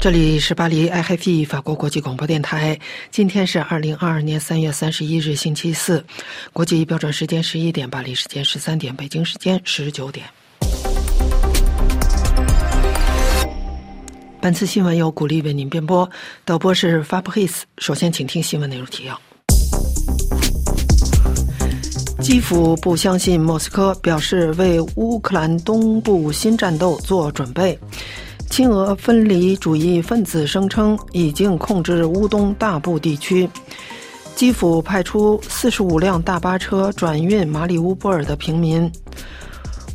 这里是巴黎 IFE 法国国际广播电台。今天是二零二二年三月三十一日，星期四。国际标准时间十一点，巴黎时间十三点，北京时间十九点。本次新闻由古力为您编播，导播是 Fabrice。首先，请听新闻内容提要：基辅不相信莫斯科，表示为乌克兰东部新战斗做准备。亲俄分离主义分子声称已经控制乌东大部地区。基辅派出四十五辆大巴车转运马里乌波尔的平民。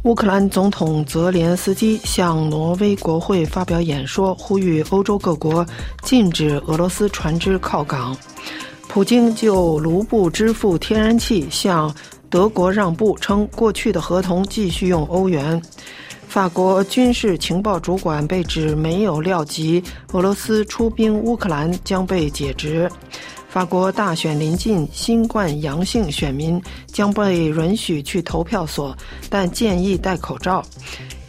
乌克兰总统泽连斯基向挪威国会发表演说，呼吁欧洲各国禁止俄罗斯船只靠港。普京就卢布支付天然气向德国让步，称过去的合同继续用欧元。法国军事情报主管被指没有料及俄罗斯出兵乌克兰将被解职。法国大选临近，新冠阳性选民将被允许去投票所，但建议戴口罩。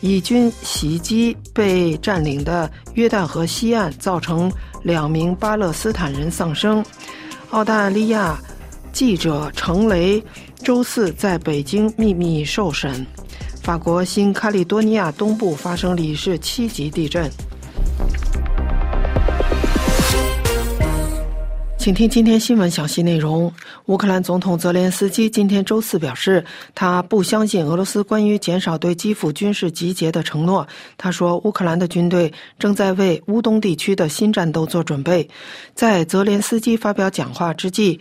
以军袭击被占领的约旦河西岸，造成两名巴勒斯坦人丧生。澳大利亚记者程雷周四在北京秘密受审。法国新卡利多尼亚东部发生里氏七级地震。请听今天新闻详细内容。乌克兰总统泽连斯基今天周四表示，他不相信俄罗斯关于减少对基辅军事集结的承诺。他说，乌克兰的军队正在为乌东地区的新战斗做准备。在泽连斯基发表讲话之际。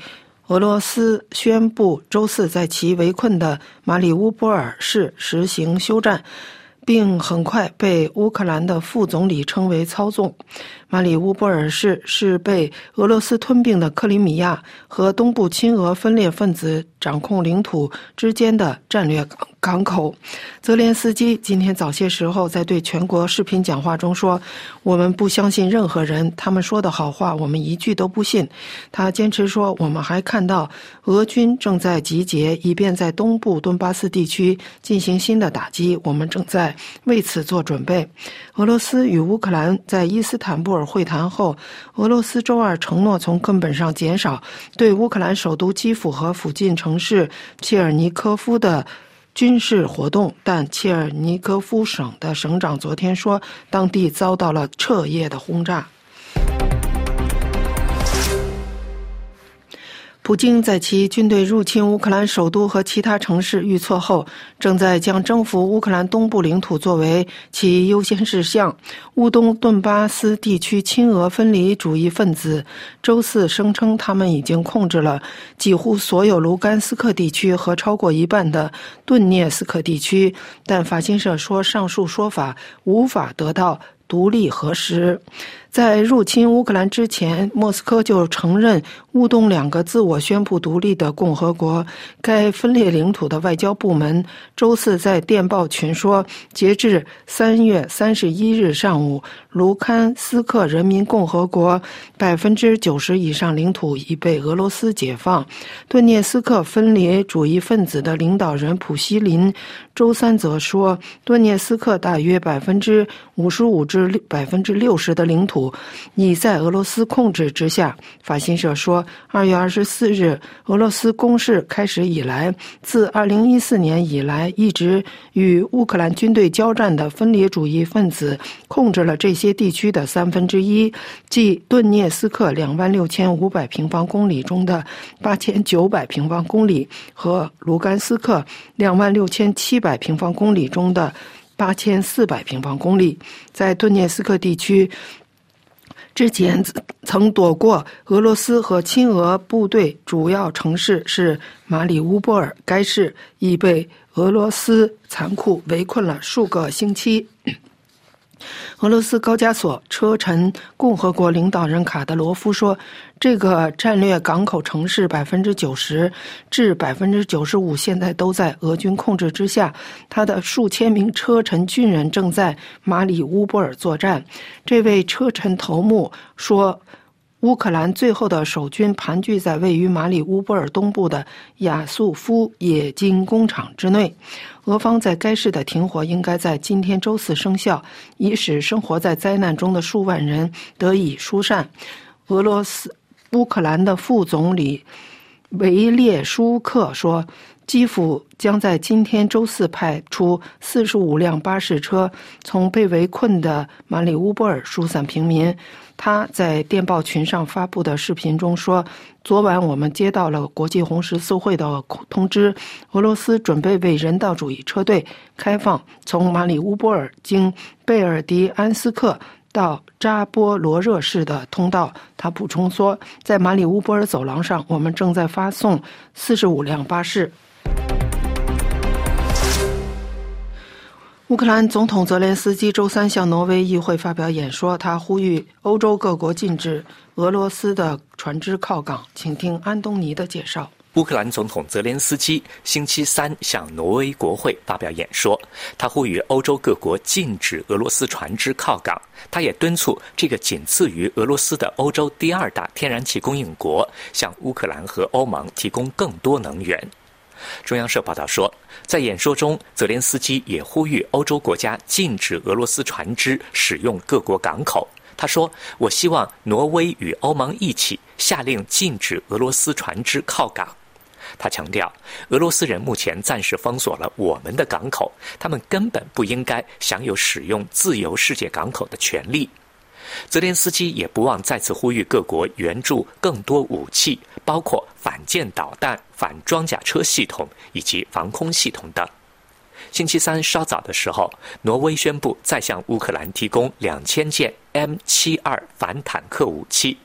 俄罗斯宣布周四在其围困的马里乌波尔市实行休战，并很快被乌克兰的副总理称为操纵。马里乌波尔市是被俄罗斯吞并的克里米亚和东部亲俄分裂分子掌控领土之间的战略港港口。泽连斯基今天早些时候在对全国视频讲话中说：“我们不相信任何人，他们说的好话我们一句都不信。”他坚持说：“我们还看到俄军正在集结，以便在东部顿巴斯地区进行新的打击。我们正在为此做准备。”俄罗斯与乌克兰在伊斯坦布尔会谈后，俄罗斯周二承诺从根本上减少对乌克兰首都基辅和附近城市切尔尼科夫的军事活动，但切尔尼科夫省的省长昨天说，当地遭到了彻夜的轰炸。普京在其军队入侵乌克兰首都和其他城市遇挫后，正在将征服乌克兰东部领土作为其优先事项。乌东顿巴斯地区亲俄分离主义分子周四声称，他们已经控制了几乎所有卢甘斯克地区和超过一半的顿涅斯克地区，但法新社说，上述说法无法得到独立核实。在入侵乌克兰之前，莫斯科就承认乌东两个自我宣布独立的共和国。该分裂领土的外交部门周四在电报群说，截至三月三十一日上午，卢甘斯克人民共和国百分之九十以上领土已被俄罗斯解放。顿涅斯克分离主义分子的领导人普希林周三则说，顿涅斯克大约百分之五十五至百分之六十的领土。已在俄罗斯控制之下。法新社说，二月二十四日，俄罗斯攻势开始以来，自二零一四年以来一直与乌克兰军队交战的分离主义分子控制了这些地区的三分之一，即顿涅斯克两万六千五百平方公里中的八千九百平方公里和卢甘斯克两万六千七百平方公里中的八千四百平方公里。在顿涅斯克地区。之前曾躲过俄罗斯和亲俄部队主要城市是马里乌波尔，该市已被俄罗斯残酷围困了数个星期。俄罗斯高加索车臣共和国领导人卡德罗夫说：“这个战略港口城市百分之九十至百分之九十五现在都在俄军控制之下。他的数千名车臣军人正在马里乌波尔作战。”这位车臣头目说。乌克兰最后的守军盘踞在位于马里乌波尔东部的亚速夫冶金工厂之内。俄方在该市的停火应该在今天周四生效，以使生活在灾难中的数万人得以疏散。俄罗斯乌克兰的副总理维列舒克说。基辅将在今天周四派出四十五辆巴士车，从被围困的马里乌波尔疏散平民。他在电报群上发布的视频中说：“昨晚我们接到了国际红十字会的通知，俄罗斯准备为人道主义车队开放从马里乌波尔经贝尔迪安斯克。”到扎波罗热市的通道，他补充说，在马里乌波尔走廊上，我们正在发送四十五辆巴士。乌克兰总统泽连斯基周三向挪威议会发表演说，他呼吁欧洲各国禁止俄罗斯的船只靠港。请听安东尼的介绍。乌克兰总统泽连斯基星期三向挪威国会发表演说，他呼吁欧洲各国禁止俄罗斯船只靠港。他也敦促这个仅次于俄罗斯的欧洲第二大天然气供应国向乌克兰和欧盟提供更多能源。中央社报道说，在演说中，泽连斯基也呼吁欧洲国家禁止俄罗斯船只使用各国港口。他说：“我希望挪威与欧盟一起下令禁止俄罗斯船只靠港。”他强调，俄罗斯人目前暂时封锁了我们的港口，他们根本不应该享有使用自由世界港口的权利。泽连斯基也不忘再次呼吁各国援助更多武器，包括反舰导弹、反装甲车系统以及防空系统等。星期三稍早的时候，挪威宣布再向乌克兰提供两千件 M 七二反坦克武器。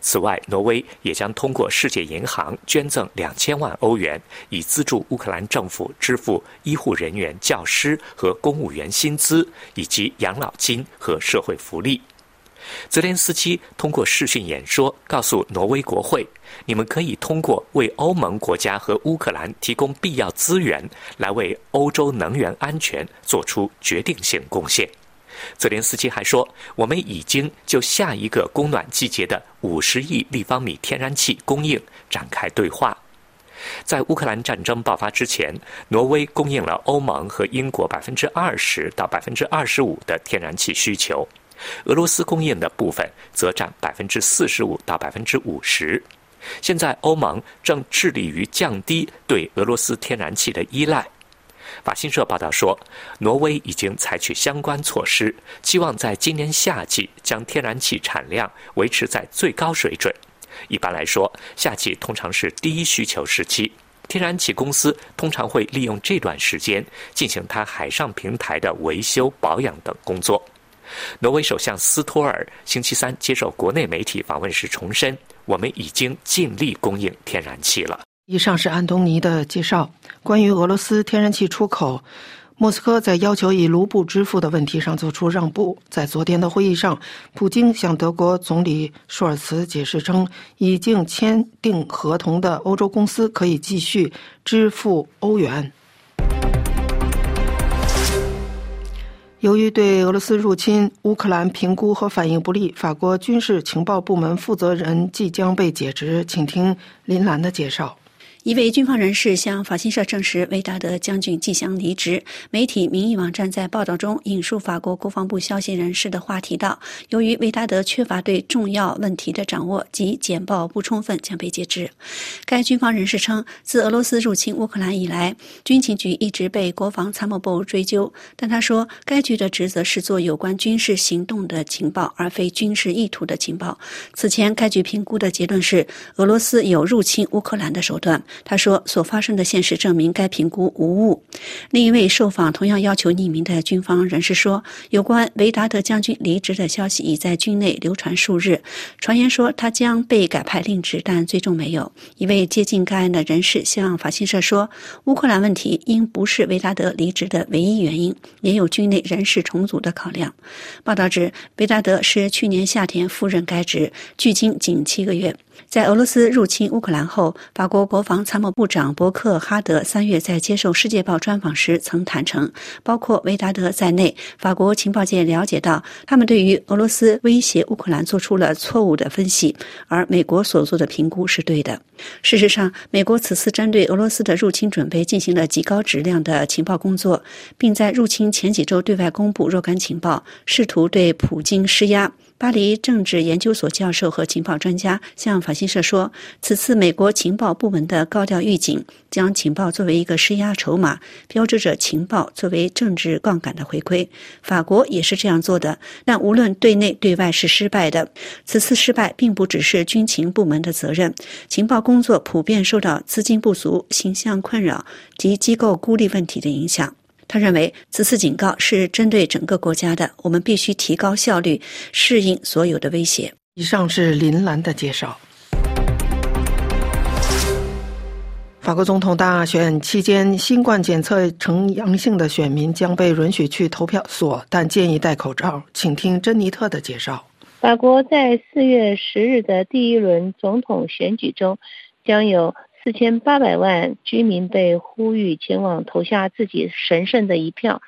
此外，挪威也将通过世界银行捐赠两千万欧元，以资助乌克兰政府支付医护人员、教师和公务员薪资，以及养老金和社会福利。泽连斯基通过视讯演说，告诉挪威国会：“你们可以通过为欧盟国家和乌克兰提供必要资源，来为欧洲能源安全做出决定性贡献。”泽连斯基还说：“我们已经就下一个供暖季节的五十亿立方米天然气供应展开对话。”在乌克兰战争爆发之前，挪威供应了欧盟和英国百分之二十到百分之二十五的天然气需求，俄罗斯供应的部分则占百分之四十五到百分之五十。现在，欧盟正致力于降低对俄罗斯天然气的依赖。法新社报道说，挪威已经采取相关措施，期望在今年夏季将天然气产量维持在最高水准。一般来说，夏季通常是第一需求时期，天然气公司通常会利用这段时间进行它海上平台的维修、保养等工作。挪威首相斯托尔星期三接受国内媒体访问时重申：“我们已经尽力供应天然气了。”以上是安东尼的介绍。关于俄罗斯天然气出口，莫斯科在要求以卢布支付的问题上做出让步。在昨天的会议上，普京向德国总理舒尔茨解释称，已经签订合同的欧洲公司可以继续支付欧元。由于对俄罗斯入侵乌克兰评估和反应不利，法国军事情报部门负责人即将被解职。请听林兰的介绍。一位军方人士向法新社证实，维达德将军即将离职。媒体民意网站在报道中引述法国国防部消息人士的话提到，由于维达德缺乏对重要问题的掌握及简报不充分，将被解职。该军方人士称，自俄罗斯入侵乌克兰以来，军情局一直被国防参谋部追究，但他说，该局的职责是做有关军事行动的情报，而非军事意图的情报。此前，该局评估的结论是，俄罗斯有入侵乌克兰的手段。他说：“所发生的现实证明该评估无误。”另一位受访同样要求匿名的军方人士说：“有关维达德将军离职的消息已在军内流传数日，传言说他将被改派另职，但最终没有。”一位接近该案的人士向法新社说：“乌克兰问题应不是维达德离职的唯一原因，也有军内人事重组的考量。”报道指，维达德是去年夏天赴任该职，距今仅七个月。在俄罗斯入侵乌克兰后，法国国防。参谋部长伯克哈德三月在接受《世界报》专访时曾坦诚，包括维达德在内，法国情报界了解到，他们对于俄罗斯威胁乌克兰做出了错误的分析，而美国所做的评估是对的。事实上，美国此次针对俄罗斯的入侵准备进行了极高质量的情报工作，并在入侵前几周对外公布若干情报，试图对普京施压。巴黎政治研究所教授和情报专家向法新社说，此次美国情报部门的高调预警，将情报作为一个施压筹码，标志着情报作为政治杠杆的回归。法国也是这样做的，但无论对内对外是失败的。此次失败并不只是军情部门的责任，情报工作普遍受到资金不足、形象困扰及机构孤立问题的影响。他认为此次警告是针对整个国家的，我们必须提高效率，适应所有的威胁。以上是林兰的介绍。法国总统大选期间，新冠检测呈阳性的选民将被允许去投票所，但建议戴口罩。请听珍妮特的介绍。法国在四月十日的第一轮总统选举中，将有。四千八百万居民被呼吁前往投下自己神圣的一票，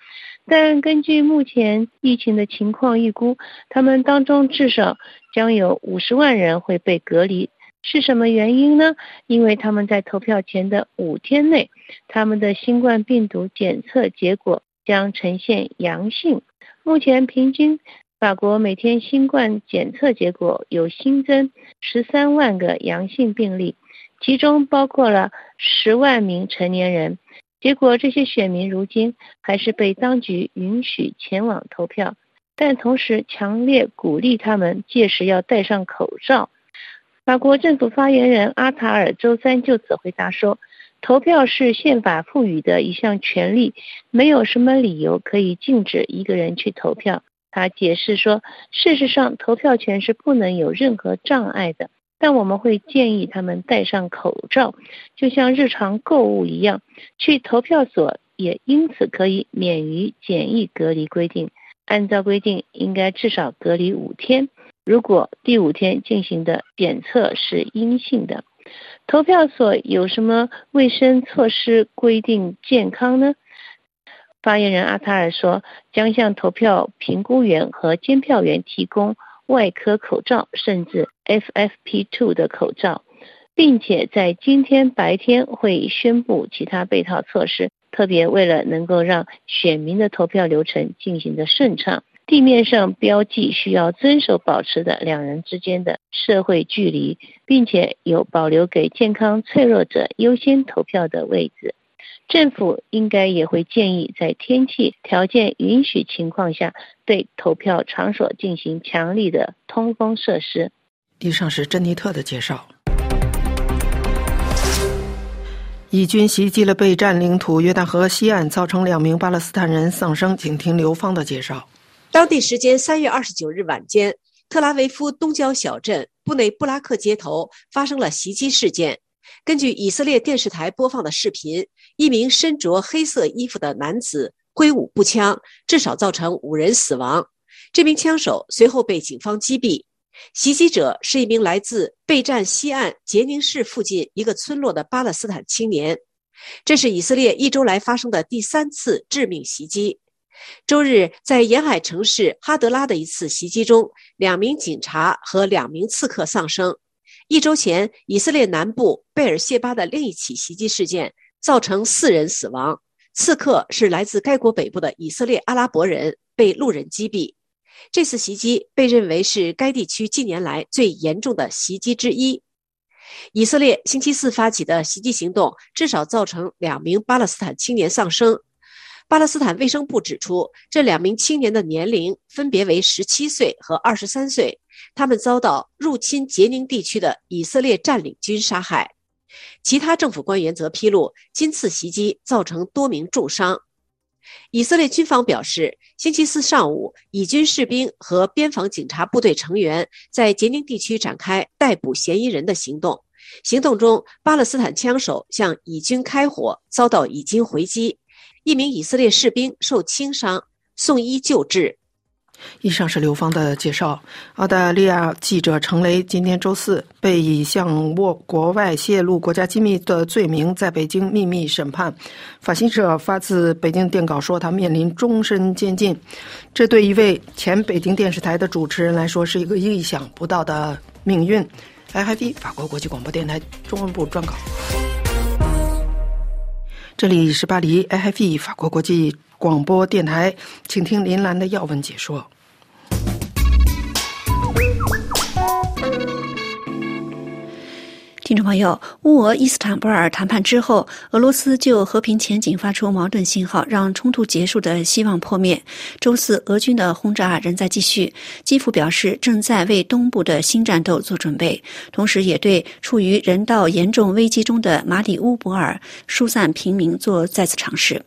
但根据目前疫情的情况预估，他们当中至少将有五十万人会被隔离。是什么原因呢？因为他们在投票前的五天内，他们的新冠病毒检测结果将呈现阳性。目前平均，法国每天新冠检测结果有新增十三万个阳性病例。其中包括了十万名成年人，结果这些选民如今还是被当局允许前往投票，但同时强烈鼓励他们届时要戴上口罩。法国政府发言人阿塔尔周三就此回答说：“投票是宪法赋予的一项权利，没有什么理由可以禁止一个人去投票。”他解释说：“事实上，投票权是不能有任何障碍的。”但我们会建议他们戴上口罩，就像日常购物一样。去投票所也因此可以免于检疫隔离规定。按照规定，应该至少隔离五天。如果第五天进行的检测是阴性的，投票所有什么卫生措施规定健康呢？发言人阿塔尔说，将向投票评估员和监票员提供。外科口罩，甚至 FFP2 的口罩，并且在今天白天会宣布其他备套措施。特别为了能够让选民的投票流程进行的顺畅，地面上标记需要遵守保持的两人之间的社会距离，并且有保留给健康脆弱者优先投票的位置。政府应该也会建议，在天气条件允许情况下，对投票场所进行强力的通风设施。以上是珍妮特的介绍。以军袭击了被占领土约旦河西岸，造成两名巴勒斯坦人丧生。请听刘芳的介绍。当地时间三月二十九日晚间，特拉维夫东郊小镇布内布拉克街头发生了袭击事件。根据以色列电视台播放的视频，一名身着黑色衣服的男子挥舞步枪，至少造成五人死亡。这名枪手随后被警方击毙。袭击者是一名来自备战西岸杰宁市附近一个村落的巴勒斯坦青年。这是以色列一周来发生的第三次致命袭击。周日，在沿海城市哈德拉的一次袭击中，两名警察和两名刺客丧生。一周前，以色列南部贝尔谢巴的另一起袭击事件造成四人死亡，刺客是来自该国北部的以色列阿拉伯人，被路人击毙。这次袭击被认为是该地区近年来最严重的袭击之一。以色列星期四发起的袭击行动至少造成两名巴勒斯坦青年丧生。巴勒斯坦卫生部指出，这两名青年的年龄分别为十七岁和二十三岁。他们遭到入侵杰宁地区的以色列占领军杀害。其他政府官员则披露，今次袭击造成多名重伤。以色列军方表示，星期四上午，以军士兵和边防警察部队成员在杰宁地区展开逮捕嫌疑人的行动。行动中，巴勒斯坦枪手向以军开火，遭到以军回击。一名以色列士兵受轻伤，送医救治。以上是刘芳的介绍。澳大利亚记者程雷今天周四被以向国国外泄露国家机密的罪名在北京秘密审判。法新社发自北京电稿说，他面临终身监禁。这对一位前北京电视台的主持人来说是一个意想不到的命运。IFP 法国国际广播电台中文部专稿。这里是巴黎 ife 法国国际广播电台，请听林兰的要闻解说。听众朋友，乌俄伊斯坦布尔谈判之后，俄罗斯就和平前景发出矛盾信号，让冲突结束的希望破灭。周四，俄军的轰炸仍在继续。基辅表示正在为东部的新战斗做准备，同时也对处于人道严重危机中的马里乌波尔疏散平民做再次尝试。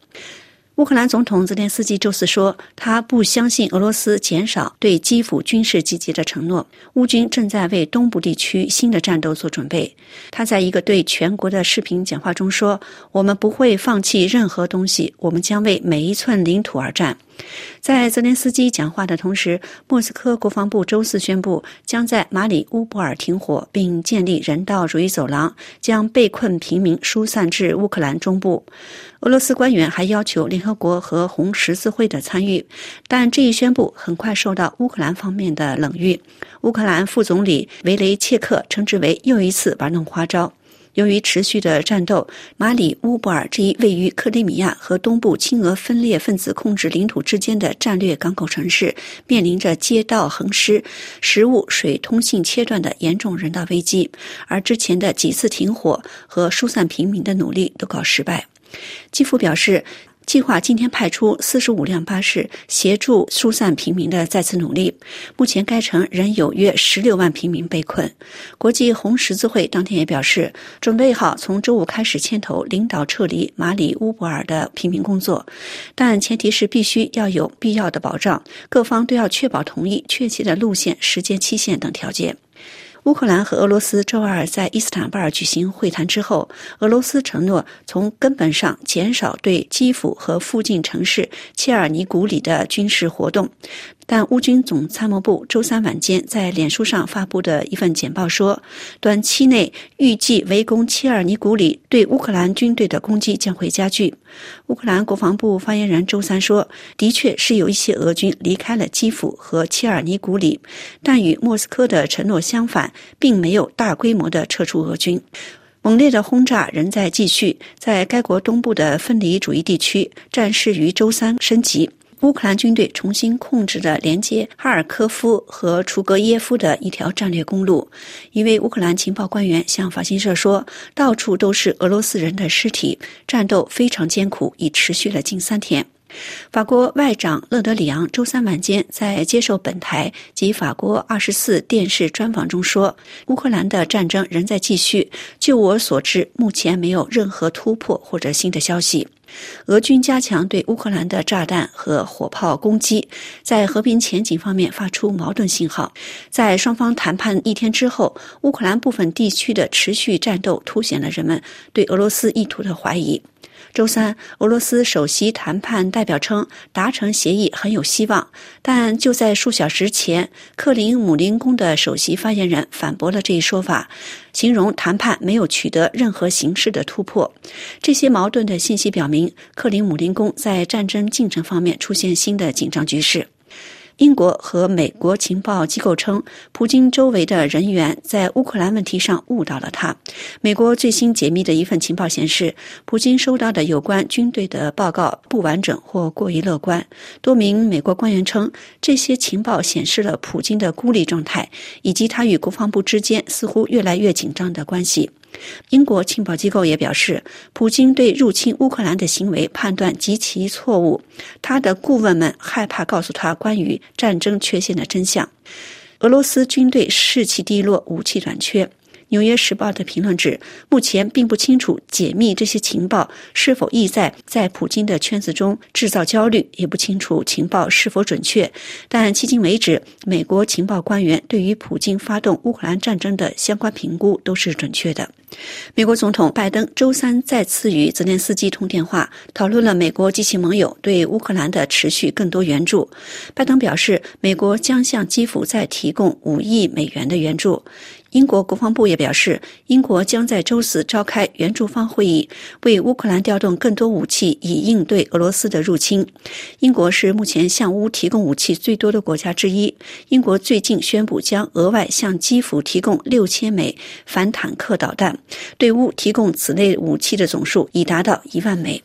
乌克兰总统泽连斯基周四说，他不相信俄罗斯减少对基辅军事集结的承诺。乌军正在为东部地区新的战斗做准备。他在一个对全国的视频讲话中说：“我们不会放弃任何东西，我们将为每一寸领土而战。”在泽连斯基讲话的同时，莫斯科国防部周四宣布，将在马里乌波尔停火，并建立人道主义走廊，将被困平民疏散至乌克兰中部。俄罗斯官员还要求联合国和红十字会的参与，但这一宣布很快受到乌克兰方面的冷遇。乌克兰副总理维雷切克称之为又一次玩弄花招。由于持续的战斗，马里乌波尔这一位于克里米亚和东部亲俄分裂分子控制领土之间的战略港口城市，面临着街道横尸、食物、水通信切断的严重人道危机。而之前的几次停火和疏散平民的努力都告失败。基辅表示。计划今天派出四十五辆巴士协助疏散平民的再次努力。目前该城仍有约十六万平民被困。国际红十字会当天也表示，准备好从周五开始牵头领导撤离马里乌波尔的平民工作，但前提是必须要有必要的保障，各方都要确保同意确切的路线、时间期限等条件。乌克兰和俄罗斯周二在伊斯坦布尔举行会谈之后，俄罗斯承诺从根本上减少对基辅和附近城市切尔尼古里的军事活动。但乌军总参谋部周三晚间在脸书上发布的一份简报说，短期内预计围攻切尔尼古里对乌克兰军队的攻击将会加剧。乌克兰国防部发言人周三说：“的确是有一些俄军离开了基辅和切尔尼古里，但与莫斯科的承诺相反，并没有大规模的撤出俄军。猛烈的轰炸仍在继续，在该国东部的分离主义地区，战事于周三升级。”乌克兰军队重新控制了连接哈尔科夫和楚格耶夫的一条战略公路。一位乌克兰情报官员向法新社说：“到处都是俄罗斯人的尸体，战斗非常艰苦，已持续了近三天。”法国外长勒德里昂周三晚间在接受本台及法国二十四电视专访中说：“乌克兰的战争仍在继续。就我所知，目前没有任何突破或者新的消息。”俄军加强对乌克兰的炸弹和火炮攻击，在和平前景方面发出矛盾信号。在双方谈判一天之后，乌克兰部分地区的持续战斗凸显了人们对俄罗斯意图的怀疑。周三，俄罗斯首席谈判代表称，达成协议很有希望。但就在数小时前，克林姆林宫的首席发言人反驳了这一说法，形容谈判没有取得任何形式的突破。这些矛盾的信息表明，克林姆林宫在战争进程方面出现新的紧张局势。英国和美国情报机构称，普京周围的人员在乌克兰问题上误导了他。美国最新解密的一份情报显示，普京收到的有关军队的报告不完整或过于乐观。多名美国官员称，这些情报显示了普京的孤立状态，以及他与国防部之间似乎越来越紧张的关系。英国情报机构也表示，普京对入侵乌克兰的行为判断极其错误。他的顾问们害怕告诉他关于战争缺陷的真相。俄罗斯军队士气低落，武器短缺。纽约时报》的评论指，目前并不清楚解密这些情报是否意在在普京的圈子中制造焦虑，也不清楚情报是否准确。但迄今为止，美国情报官员对于普京发动乌克兰战争的相关评估都是准确的。美国总统拜登周三再次与泽连斯基通电话，讨论了美国及其盟友对乌克兰的持续更多援助。拜登表示，美国将向基辅再提供五亿美元的援助。英国国防部也表示，英国将在周四召开援助方会议，为乌克兰调动更多武器，以应对俄罗斯的入侵。英国是目前向乌提供武器最多的国家之一。英国最近宣布将额外向基辅提供六千枚反坦克导弹，对乌提供此类武器的总数已达到一万枚。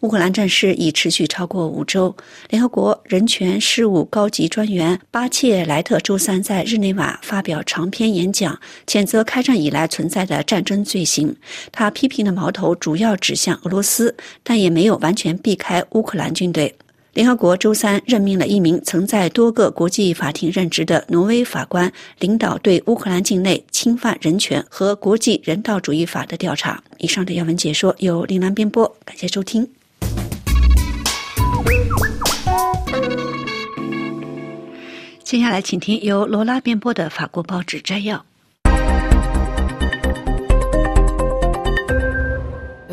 乌克兰战事已持续超过五周。联合国人权事务高级专员巴切莱特周三在日内瓦发表长篇演讲，谴责开战以来存在的战争罪行。他批评的矛头主要指向俄罗斯，但也没有完全避开乌克兰军队。联合国周三任命了一名曾在多个国际法庭任职的挪威法官，领导对乌克兰境内侵犯人权和国际人道主义法的调查。以上的要闻解说由林兰编播，感谢收听。接下来，请听由罗拉编播的法国报纸摘要。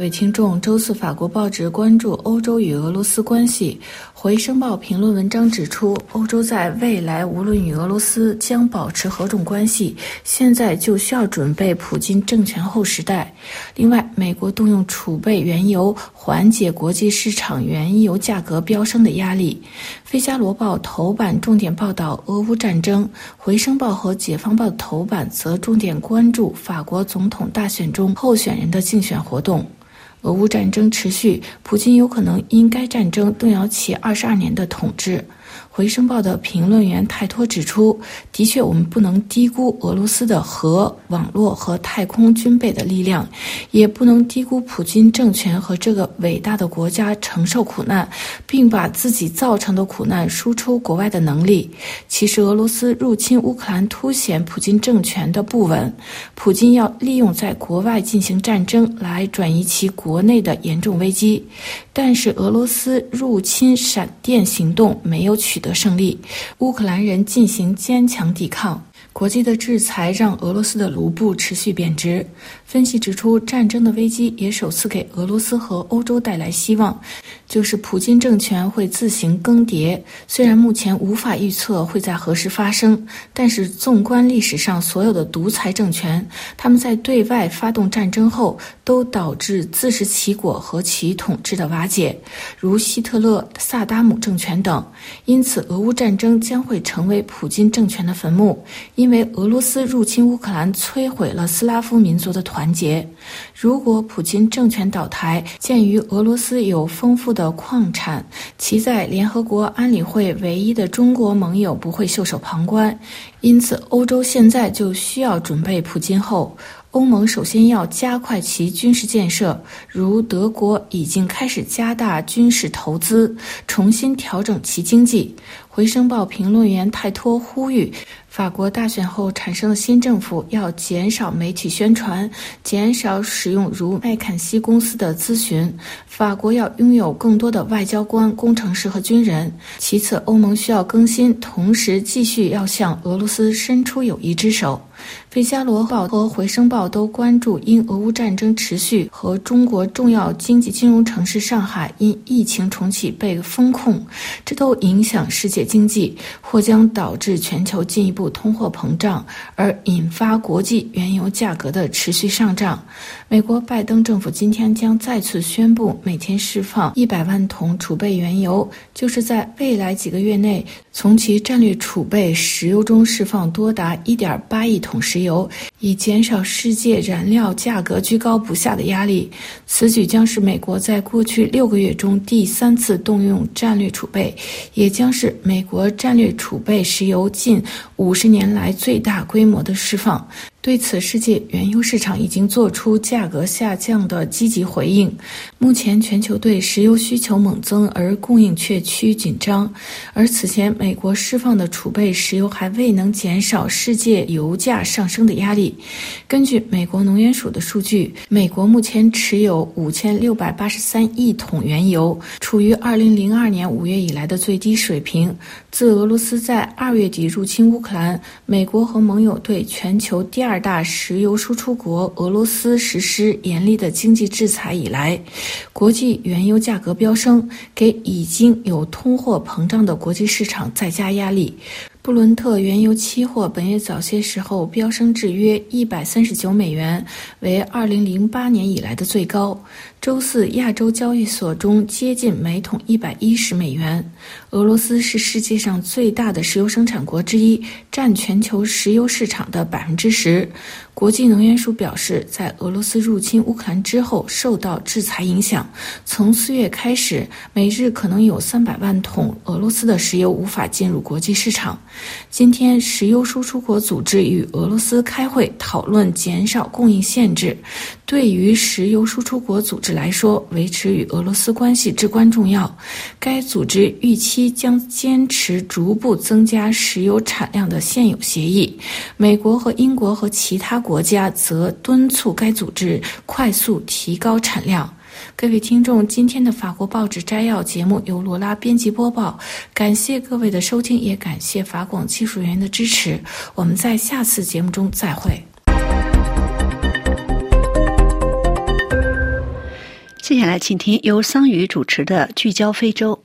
各位听众，周四法国报纸关注欧洲与俄罗斯关系。回声报评论文章指出，欧洲在未来无论与俄罗斯将保持何种关系，现在就需要准备普京政权后时代。另外，美国动用储备原油缓解国际市场原油价格飙升的压力。费加罗报头版重点报道俄乌战争，回声报和解放报头版则重点关注法国总统大选中候选人的竞选活动。俄乌战争持续，普京有可能因该战争动摇其二十二年的统治。回声报的评论员泰托指出：“的确，我们不能低估俄罗斯的核、网络和太空军备的力量，也不能低估普京政权和这个伟大的国家承受苦难，并把自己造成的苦难输出国外的能力。其实，俄罗斯入侵乌克兰凸显普京政权的不稳。普京要利用在国外进行战争来转移其国内的严重危机，但是俄罗斯入侵闪电行动没有取。”得胜利，乌克兰人进行坚强抵抗。国际的制裁让俄罗斯的卢布持续贬值。分析指出，战争的危机也首次给俄罗斯和欧洲带来希望，就是普京政权会自行更迭。虽然目前无法预测会在何时发生，但是纵观历史上所有的独裁政权，他们在对外发动战争后，都导致自食其果和其统治的瓦解，如希特勒、萨达姆政权等。因此，俄乌战争将会成为普京政权的坟墓。因因为俄罗斯入侵乌克兰，摧毁了斯拉夫民族的团结。如果普京政权倒台，鉴于俄罗斯有丰富的矿产，其在联合国安理会唯一的中国盟友不会袖手旁观。因此，欧洲现在就需要准备普京后。欧盟首先要加快其军事建设，如德国已经开始加大军事投资，重新调整其经济。回声报评论员泰托呼吁，法国大选后产生的新政府要减少媒体宣传，减少使用如麦肯锡公司的咨询。法国要拥有更多的外交官、工程师和军人。其次，欧盟需要更新，同时继续要向俄罗斯伸出友谊之手。费加罗报和回声报都关注，因俄乌战争持续和中国重要经济金融城市上海因疫情重启被封控，这都影响世界经济，或将导致全球进一步通货膨胀，而引发国际原油价格的持续上涨。美国拜登政府今天将再次宣布每天释放一百万桶储备原油，就是在未来几个月内从其战略储备石油中释放多达一点八亿桶石油，以减少世界燃料价格居高不下的压力。此举将是美国在过去六个月中第三次动用战略储备，也将是美国战略储备石油近五十年来最大规模的释放。对此，世界原油市场已经做出价格下降的积极回应。目前，全球对石油需求猛增，而供应却趋紧张。而此前，美国释放的储备石油还未能减少世界油价上升的压力。根据美国能源署的数据，美国目前持有五千六百八十三亿桶原油，处于二零零二年五月以来的最低水平。自俄罗斯在二月底入侵乌克兰，美国和盟友对全球第二。二大石油输出国俄罗斯实施严厉的经济制裁以来，国际原油价格飙升，给已经有通货膨胀的国际市场再加压力。布伦特原油期货本月早些时候飙升至约一百三十九美元，为二零零八年以来的最高。周四，亚洲交易所中接近每桶一百一十美元。俄罗斯是世界上最大的石油生产国之一，占全球石油市场的百分之十。国际能源署表示，在俄罗斯入侵乌克兰之后，受到制裁影响，从四月开始，每日可能有三百万桶俄罗斯的石油无法进入国际市场。今天，石油输出国组织与俄罗斯开会讨论减少供应限制。对于石油输出国组织来说，维持与俄罗斯关系至关重要。该组织预期将坚持逐步增加石油产量的现有协议。美国和英国和其他国家则敦促该组织快速提高产量。各位听众，今天的法国报纸摘要节目由罗拉编辑播报，感谢各位的收听，也感谢法广技术人员的支持。我们在下次节目中再会。接下来，请听由桑宇主持的《聚焦非洲》。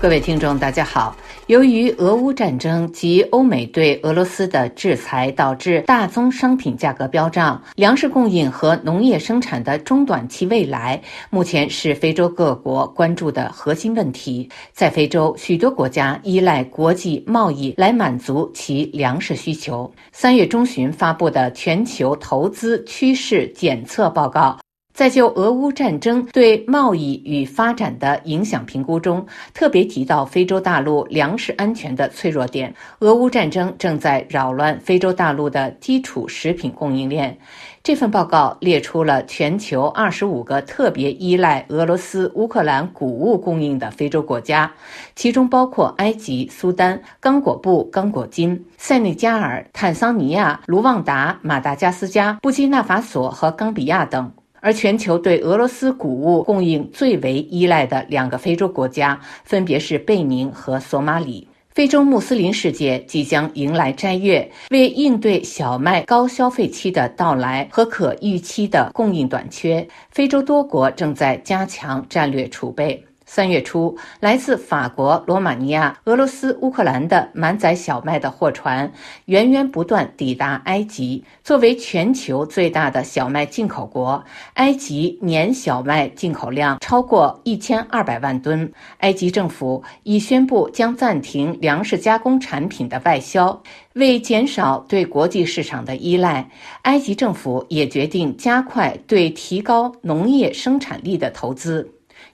各位听众，大家好。由于俄乌战争及欧美对俄罗斯的制裁，导致大宗商品价格飙涨，粮食供应和农业生产的中短期未来，目前是非洲各国关注的核心问题。在非洲，许多国家依赖国际贸易来满足其粮食需求。三月中旬发布的全球投资趋势检测报告。在就俄乌战争对贸易与发展的影响评估中，特别提到非洲大陆粮食安全的脆弱点。俄乌战争正在扰乱非洲大陆的基础食品供应链。这份报告列出了全球二十五个特别依赖俄罗斯、乌克兰谷物供应的非洲国家，其中包括埃及、苏丹、刚果布、刚果金、塞内加尔、坦桑尼亚、卢旺达、马达加斯加、布基纳法索和冈比亚等。而全球对俄罗斯谷物供应最为依赖的两个非洲国家，分别是贝宁和索马里。非洲穆斯林世界即将迎来斋月，为应对小麦高消费期的到来和可预期的供应短缺，非洲多国正在加强战略储备。三月初，来自法国、罗马尼亚、俄罗斯、乌克兰的满载小麦的货船源源不断抵达埃及。作为全球最大的小麦进口国，埃及年小麦进口量超过一千二百万吨。埃及政府已宣布将暂停粮食加工产品的外销，为减少对国际市场的依赖，埃及政府也决定加快对提高农业生产力的投资。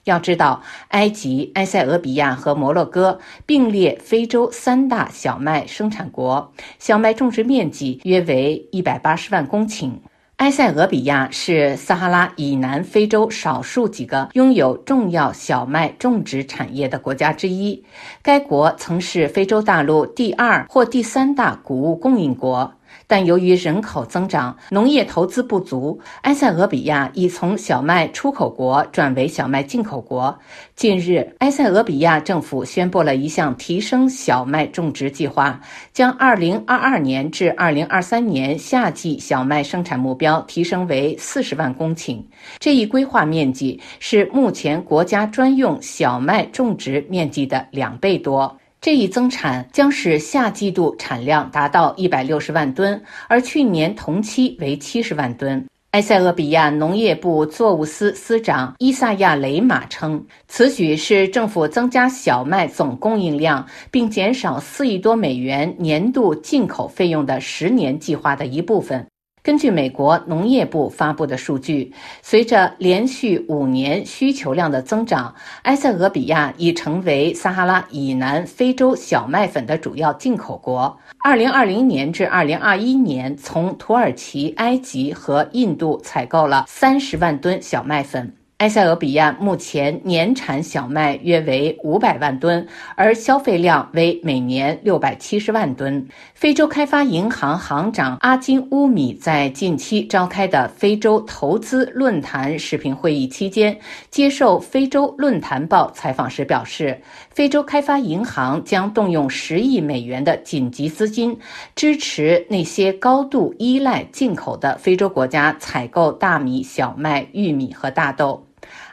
要知道，埃及、埃塞俄比亚和摩洛哥并列非洲三大小麦生产国，小麦种植面积约为一百八十万公顷。埃塞俄比亚是撒哈拉以南非洲少数几个拥有重要小麦种植产业的国家之一，该国曾是非洲大陆第二或第三大谷物供应国。但由于人口增长、农业投资不足，埃塞俄比亚已从小麦出口国转为小麦进口国。近日，埃塞俄比亚政府宣布了一项提升小麦种植计划，将2022年至2023年夏季小麦生产目标提升为40万公顷。这一规划面积是目前国家专用小麦种植面积的两倍多。这一增产将使下季度产量达到一百六十万吨，而去年同期为七十万吨。埃塞俄比亚农业部作物司司长伊萨亚雷马称，此举是政府增加小麦总供应量并减少四亿多美元年度进口费用的十年计划的一部分。根据美国农业部发布的数据，随着连续五年需求量的增长，埃塞俄比亚已成为撒哈拉以南非洲小麦粉的主要进口国。二零二零年至二零二一年，从土耳其、埃及和印度采购了三十万吨小麦粉。埃塞俄比亚目前年产小麦约为五百万吨，而消费量为每年六百七十万吨。非洲开发银行行长阿金乌米在近期召开的非洲投资论坛视频会议期间，接受《非洲论坛报》采访时表示，非洲开发银行将动用十亿美元的紧急资金，支持那些高度依赖进口的非洲国家采购大米、小麦、玉米和大豆。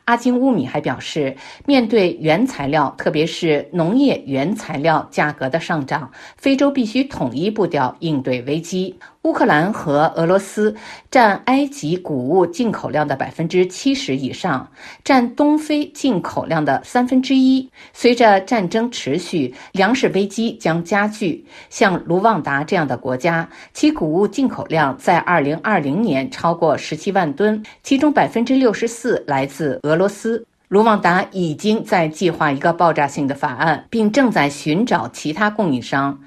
阿金乌米还表示，面对原材料，特别是农业原材料价格的上涨，非洲必须统一步调应对危机。乌克兰和俄罗斯占埃及谷物进口量的百分之七十以上，占东非进口量的三分之一。随着战争持续，粮食危机将加剧。像卢旺达这样的国家，其谷物进口量在二零二零年超过十七万吨，其中百分之六十四来自俄罗斯。卢旺达已经在计划一个爆炸性的法案，并正在寻找其他供应商。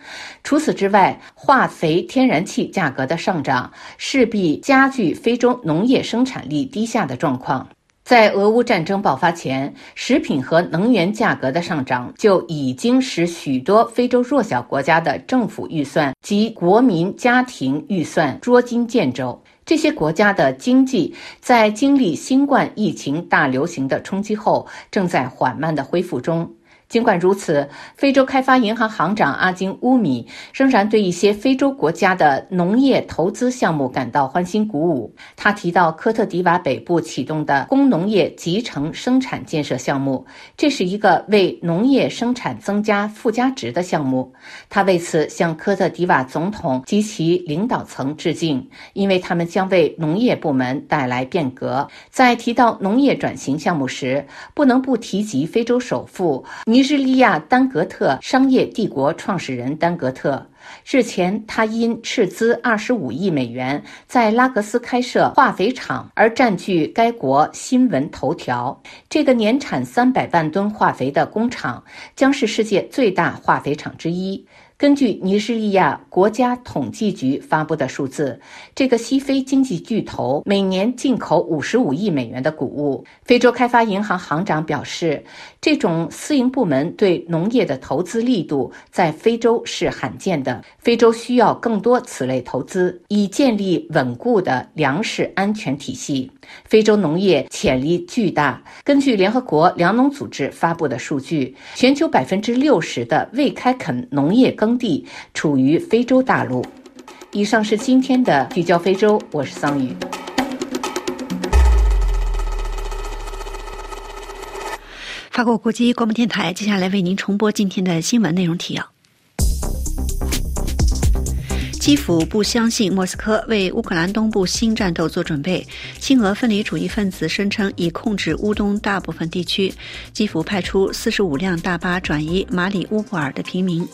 除此之外，化肥、天然气价格的上涨势必加剧非洲农业生产力低下的状况。在俄乌战争爆发前，食品和能源价格的上涨就已经使许多非洲弱小国家的政府预算及国民家庭预算捉襟见肘。这些国家的经济在经历新冠疫情大流行的冲击后，正在缓慢的恢复中。尽管如此，非洲开发银行行长阿金乌米仍然对一些非洲国家的农业投资项目感到欢欣鼓舞。他提到科特迪瓦北部启动的工农业集成生产建设项目，这是一个为农业生产增加附加值的项目。他为此向科特迪瓦总统及其领导层致敬，因为他们将为农业部门带来变革。在提到农业转型项目时，不能不提及非洲首富。尼尼日利亚丹格特商业帝国创始人丹格特日前，他因斥资二十五亿美元在拉格斯开设化肥厂而占据该国新闻头条。这个年产三百万吨化肥的工厂将是世界最大化肥厂之一。根据尼日利亚国家统计局发布的数字，这个西非经济巨头每年进口五十五亿美元的谷物。非洲开发银行行长表示，这种私营部门对农业的投资力度在非洲是罕见的。非洲需要更多此类投资，以建立稳固的粮食安全体系。非洲农业潜力巨大。根据联合国粮农组织发布的数据，全球百分之六十的未开垦农业耕地处于非洲大陆。以上是今天的聚焦非洲，我是桑宇。法国国际广播电台接下来为您重播今天的新闻内容提要。基辅不相信莫斯科为乌克兰东部新战斗做准备。亲俄分离主义分子声称已控制乌东大部分地区。基辅派出四十五辆大巴转移马里乌波尔的平民。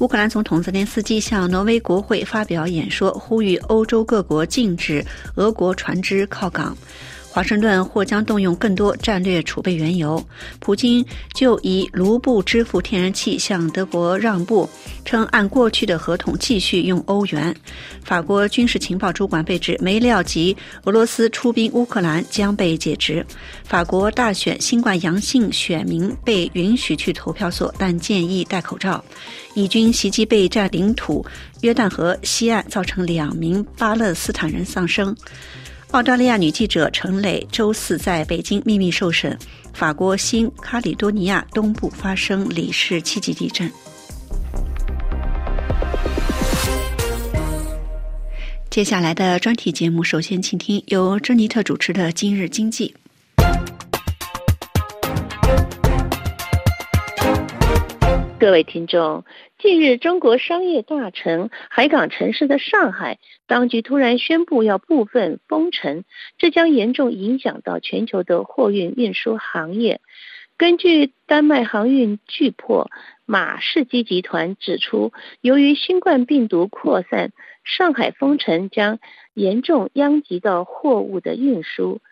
乌克兰总统泽连斯基向挪威国会发表演说，呼吁欧洲各国禁止俄国船只靠港。华盛顿或将动用更多战略储备原油。普京就以卢布支付天然气向德国让步，称按过去的合同继续用欧元。法国军事情报主管被指没料及俄罗斯出兵乌克兰将被解职。法国大选新冠阳性选民被允许去投票所，但建议戴口罩。以军袭击被占领土约旦河西岸，造成两名巴勒斯坦人丧生。澳大利亚女记者陈磊周四在北京秘密受审。法国新卡里多尼亚东部发生里氏七级地震。接下来的专题节目，首先请听由珍妮特主持的《今日经济》。各位听众，近日，中国商业大城、海港城市的上海，当局突然宣布要部分封城，这将严重影响到全球的货运运输行业。根据丹麦航运巨破马士基集团指出，由于新冠病毒扩散，上海封城将严重殃及到货物的运输。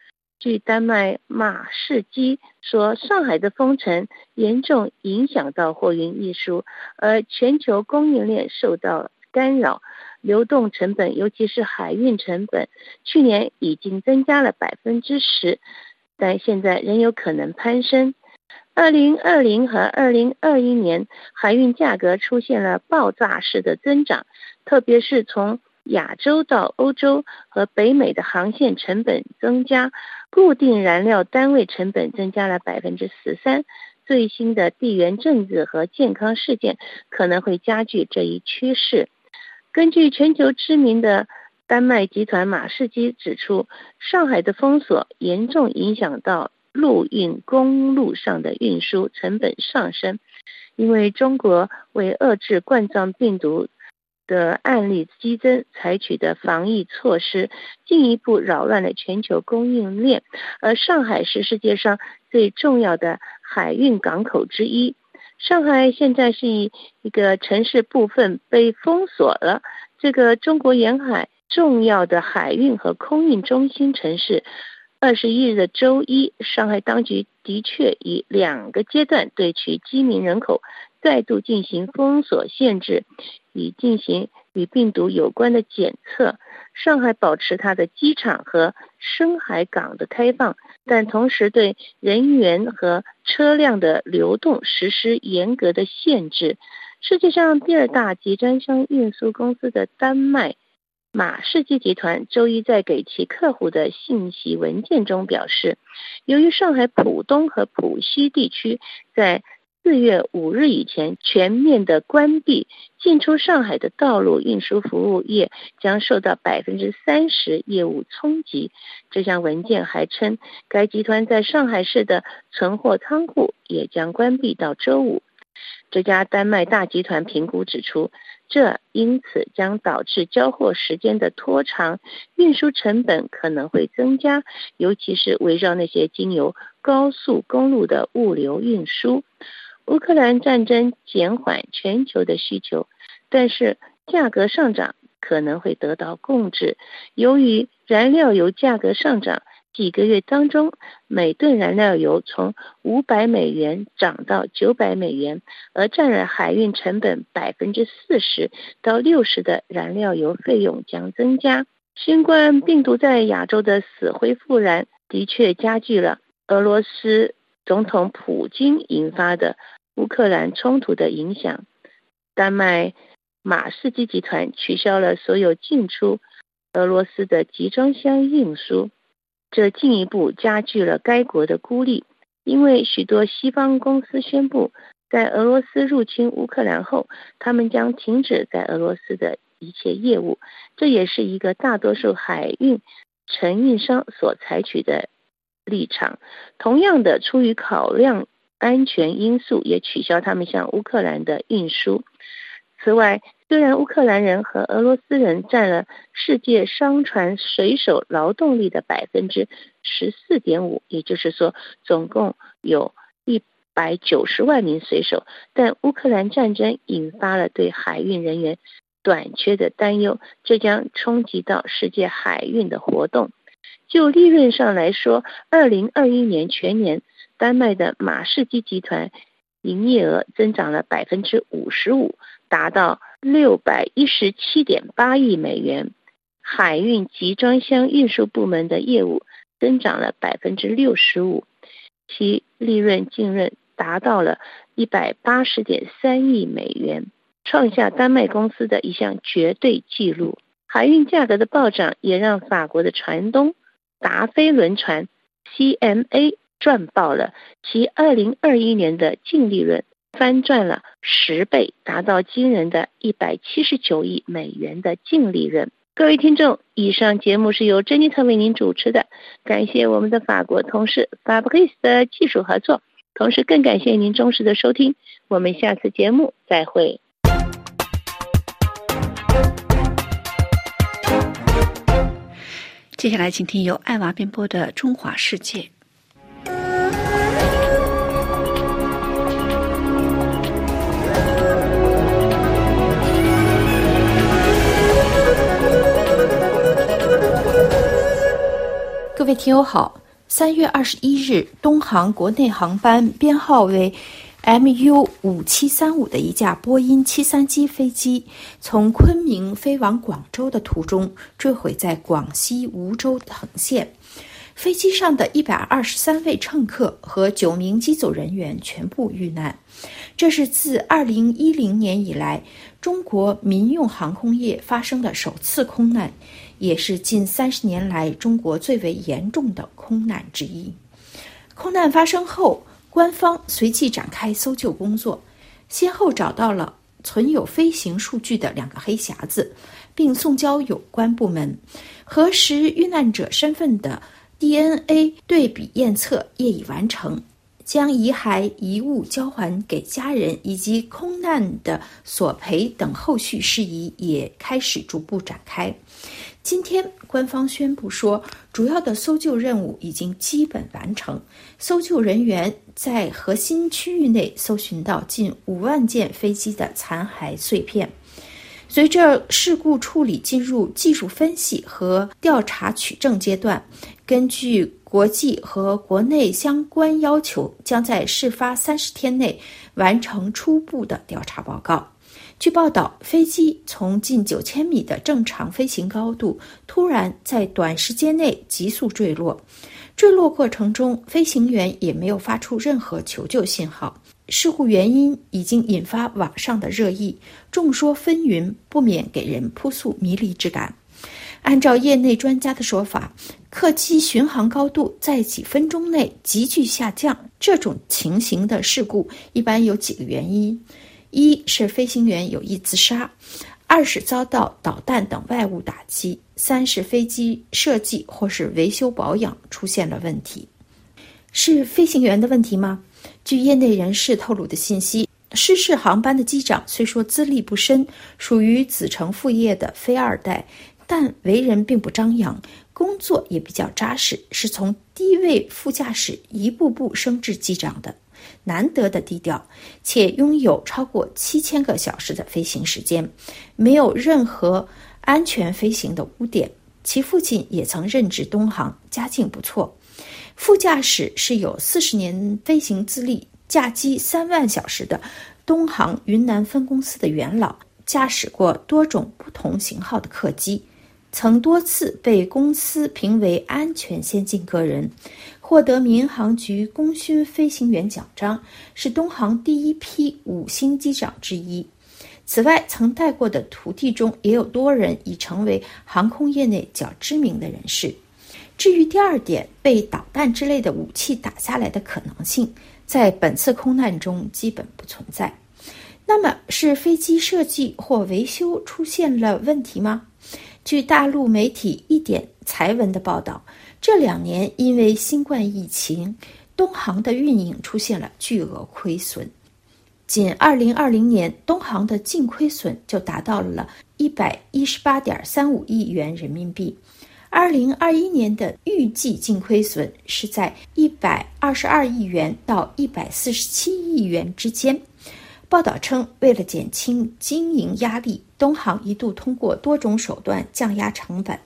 据丹麦马士基说，上海的封城严重影响到货运运输，而全球供应链受到干扰，流动成本，尤其是海运成本，去年已经增加了百分之十，但现在仍有可能攀升。二零二零和二零二一年，海运价格出现了爆炸式的增长，特别是从亚洲到欧洲和北美的航线成本增加。固定燃料单位成本增加了百分之十三，最新的地缘政治和健康事件可能会加剧这一趋势。根据全球知名的丹麦集团马士基指出，上海的封锁严重影响到陆运公路上的运输成本上升，因为中国为遏制冠状病毒。的案例激增，采取的防疫措施进一步扰乱了全球供应链。而上海是世界上最重要的海运港口之一。上海现在是一一个城市部分被封锁了，这个中国沿海重要的海运和空运中心城市。二十一日的周一，上海当局的确以两个阶段对其居民人口再度进行封锁限制。以进行与病毒有关的检测。上海保持它的机场和深海港的开放，但同时对人员和车辆的流动实施严格的限制。世界上第二大集装箱运输公司的丹麦马士基集团周一在给其客户的信息文件中表示，由于上海浦东和浦西地区在四月五日以前全面的关闭进出上海的道路运输服务业将受到百分之三十业务冲击。这项文件还称，该集团在上海市的存货仓库也将关闭到周五。这家丹麦大集团评估指出，这因此将导致交货时间的拖长，运输成本可能会增加，尤其是围绕那些经由高速公路的物流运输。乌克兰战争减缓全球的需求，但是价格上涨可能会得到控制。由于燃料油价格上涨，几个月当中，每吨燃料油从五百美元涨到九百美元，而占了海运成本百分之四十到六十的燃料油费用将增加。新冠病毒在亚洲的死灰复燃，的确加剧了俄罗斯。总统普京引发的乌克兰冲突的影响，丹麦马士基集团取消了所有进出俄罗斯的集装箱运输，这进一步加剧了该国的孤立。因为许多西方公司宣布，在俄罗斯入侵乌克兰后，他们将停止在俄罗斯的一切业务。这也是一个大多数海运承运商所采取的。立场同样的，出于考量安全因素，也取消他们向乌克兰的运输。此外，虽然乌克兰人和俄罗斯人占了世界商船水手劳动力的百分之十四点五，也就是说，总共有一百九十万名水手，但乌克兰战争引发了对海运人员短缺的担忧，这将冲击到世界海运的活动。就利润上来说，二零二一年全年，丹麦的马士基集团营业额增长了百分之五十五，达到六百一十七点八亿美元。海运集装箱运输部门的业务增长了百分之六十五，其利润净润达到了一百八十点三亿美元，创下丹麦公司的一项绝对纪录。海运价格的暴涨也让法国的船东。达菲轮船 CMA 赚爆了，其二零二一年的净利润翻赚了十倍，达到惊人的一百七十九亿美元的净利润。各位听众，以上节目是由珍妮特为您主持的，感谢我们的法国同事 Fabrice 的技术合作，同时更感谢您忠实的收听，我们下次节目再会。接下来，请听由爱娃编播的《中华世界》。各位听友好，三月二十一日，东航国内航班编号为。MU 五七三五的一架波音七三七飞机，从昆明飞往广州的途中坠毁在广西梧州藤县。飞机上的一百二十三位乘客和九名机组人员全部遇难。这是自二零一零年以来中国民用航空业发生的首次空难，也是近三十年来中国最为严重的空难之一。空难发生后，官方随即展开搜救工作，先后找到了存有飞行数据的两个黑匣子，并送交有关部门核实遇难者身份的。DNA 对比验测业已完成，将遗骸遗物交还给家人，以及空难的索赔等后续事宜也开始逐步展开。今天，官方宣布说，主要的搜救任务已经基本完成，搜救人员在核心区域内搜寻到近五万件飞机的残骸碎片。随着事故处理进入技术分析和调查取证阶段，根据国际和国内相关要求，将在事发三十天内完成初步的调查报告。据报道，飞机从近九千米的正常飞行高度突然在短时间内急速坠落，坠落过程中飞行员也没有发出任何求救信号。事故原因已经引发网上的热议，众说纷纭，不免给人扑朔迷离之感。按照业内专家的说法，客机巡航高度在几分钟内急剧下降，这种情形的事故一般有几个原因：一是飞行员有意自杀；二是遭到导弹等外物打击；三是飞机设计或是维修保养出现了问题。是飞行员的问题吗？据业内人士透露的信息，失事航班的机长虽说资历不深，属于子承父业的非二代，但为人并不张扬，工作也比较扎实，是从低位副驾驶一步步升至机长的，难得的低调，且拥有超过七千个小时的飞行时间，没有任何安全飞行的污点。其父亲也曾任职东航，家境不错。副驾驶是有四十年飞行资历、驾机三万小时的东航云南分公司的元老，驾驶过多种不同型号的客机，曾多次被公司评为安全先进个人，获得民航局功勋飞行员奖章，是东航第一批五星机长之一。此外，曾带过的徒弟中也有多人已成为航空业内较知名的人士。至于第二点，被导弹之类的武器打下来的可能性，在本次空难中基本不存在。那么，是飞机设计或维修出现了问题吗？据大陆媒体一点财文的报道，这两年因为新冠疫情，东航的运营出现了巨额亏损。仅2020年，东航的净亏损就达到了118.35亿元人民币。二零二一年的预计净亏损是在一百二十二亿元到一百四十七亿元之间。报道称，为了减轻经营压力，东航一度通过多种手段降压成本，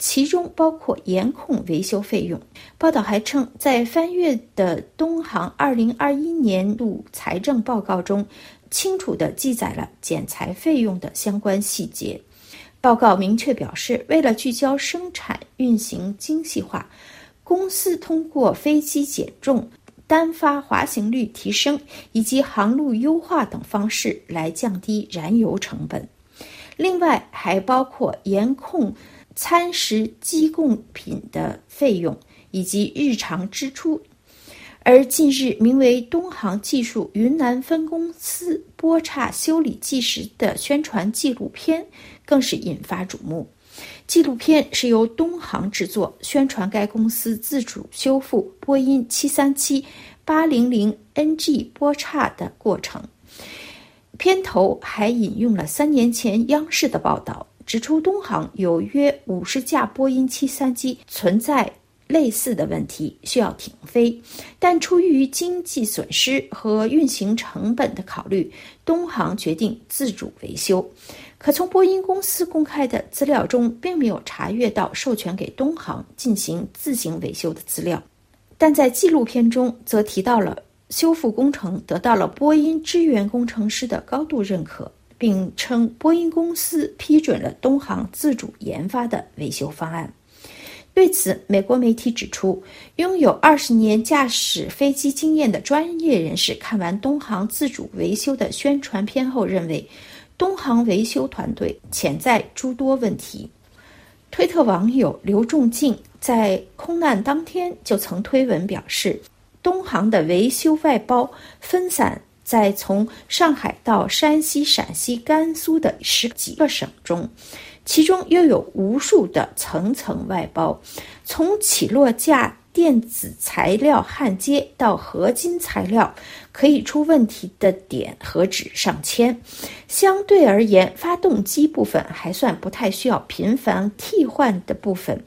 其中包括严控维修费用。报道还称，在翻阅的东航二零二一年度财政报告中，清楚地记载了减裁费用的相关细节。报告明确表示，为了聚焦生产运行精细化，公司通过飞机减重、单发滑行率提升以及航路优化等方式来降低燃油成本。另外，还包括严控餐食机供品的费用以及日常支出。而近日，名为“东航技术云南分公司波差修理纪实”的宣传纪录片，更是引发瞩目。纪录片是由东航制作，宣传该公司自主修复波音737-800 NG 波刹的过程。片头还引用了三年前央视的报道，指出东航有约五十架波音737存在。类似的问题需要停飞，但出于经济损失和运行成本的考虑，东航决定自主维修。可从波音公司公开的资料中，并没有查阅到授权给东航进行自行维修的资料。但在纪录片中，则提到了修复工程得到了波音支援工程师的高度认可，并称波音公司批准了东航自主研发的维修方案。对此，美国媒体指出，拥有二十年驾驶飞机经验的专业人士看完东航自主维修的宣传片后，认为东航维修团队潜在诸多问题。推特网友刘仲敬在空难当天就曾推文表示，东航的维修外包分散在从上海到山西、陕西、甘肃的十几个省中。其中又有无数的层层外包，从起落架、电子材料焊接到合金材料，可以出问题的点何止上千。相对而言，发动机部分还算不太需要频繁替换的部分，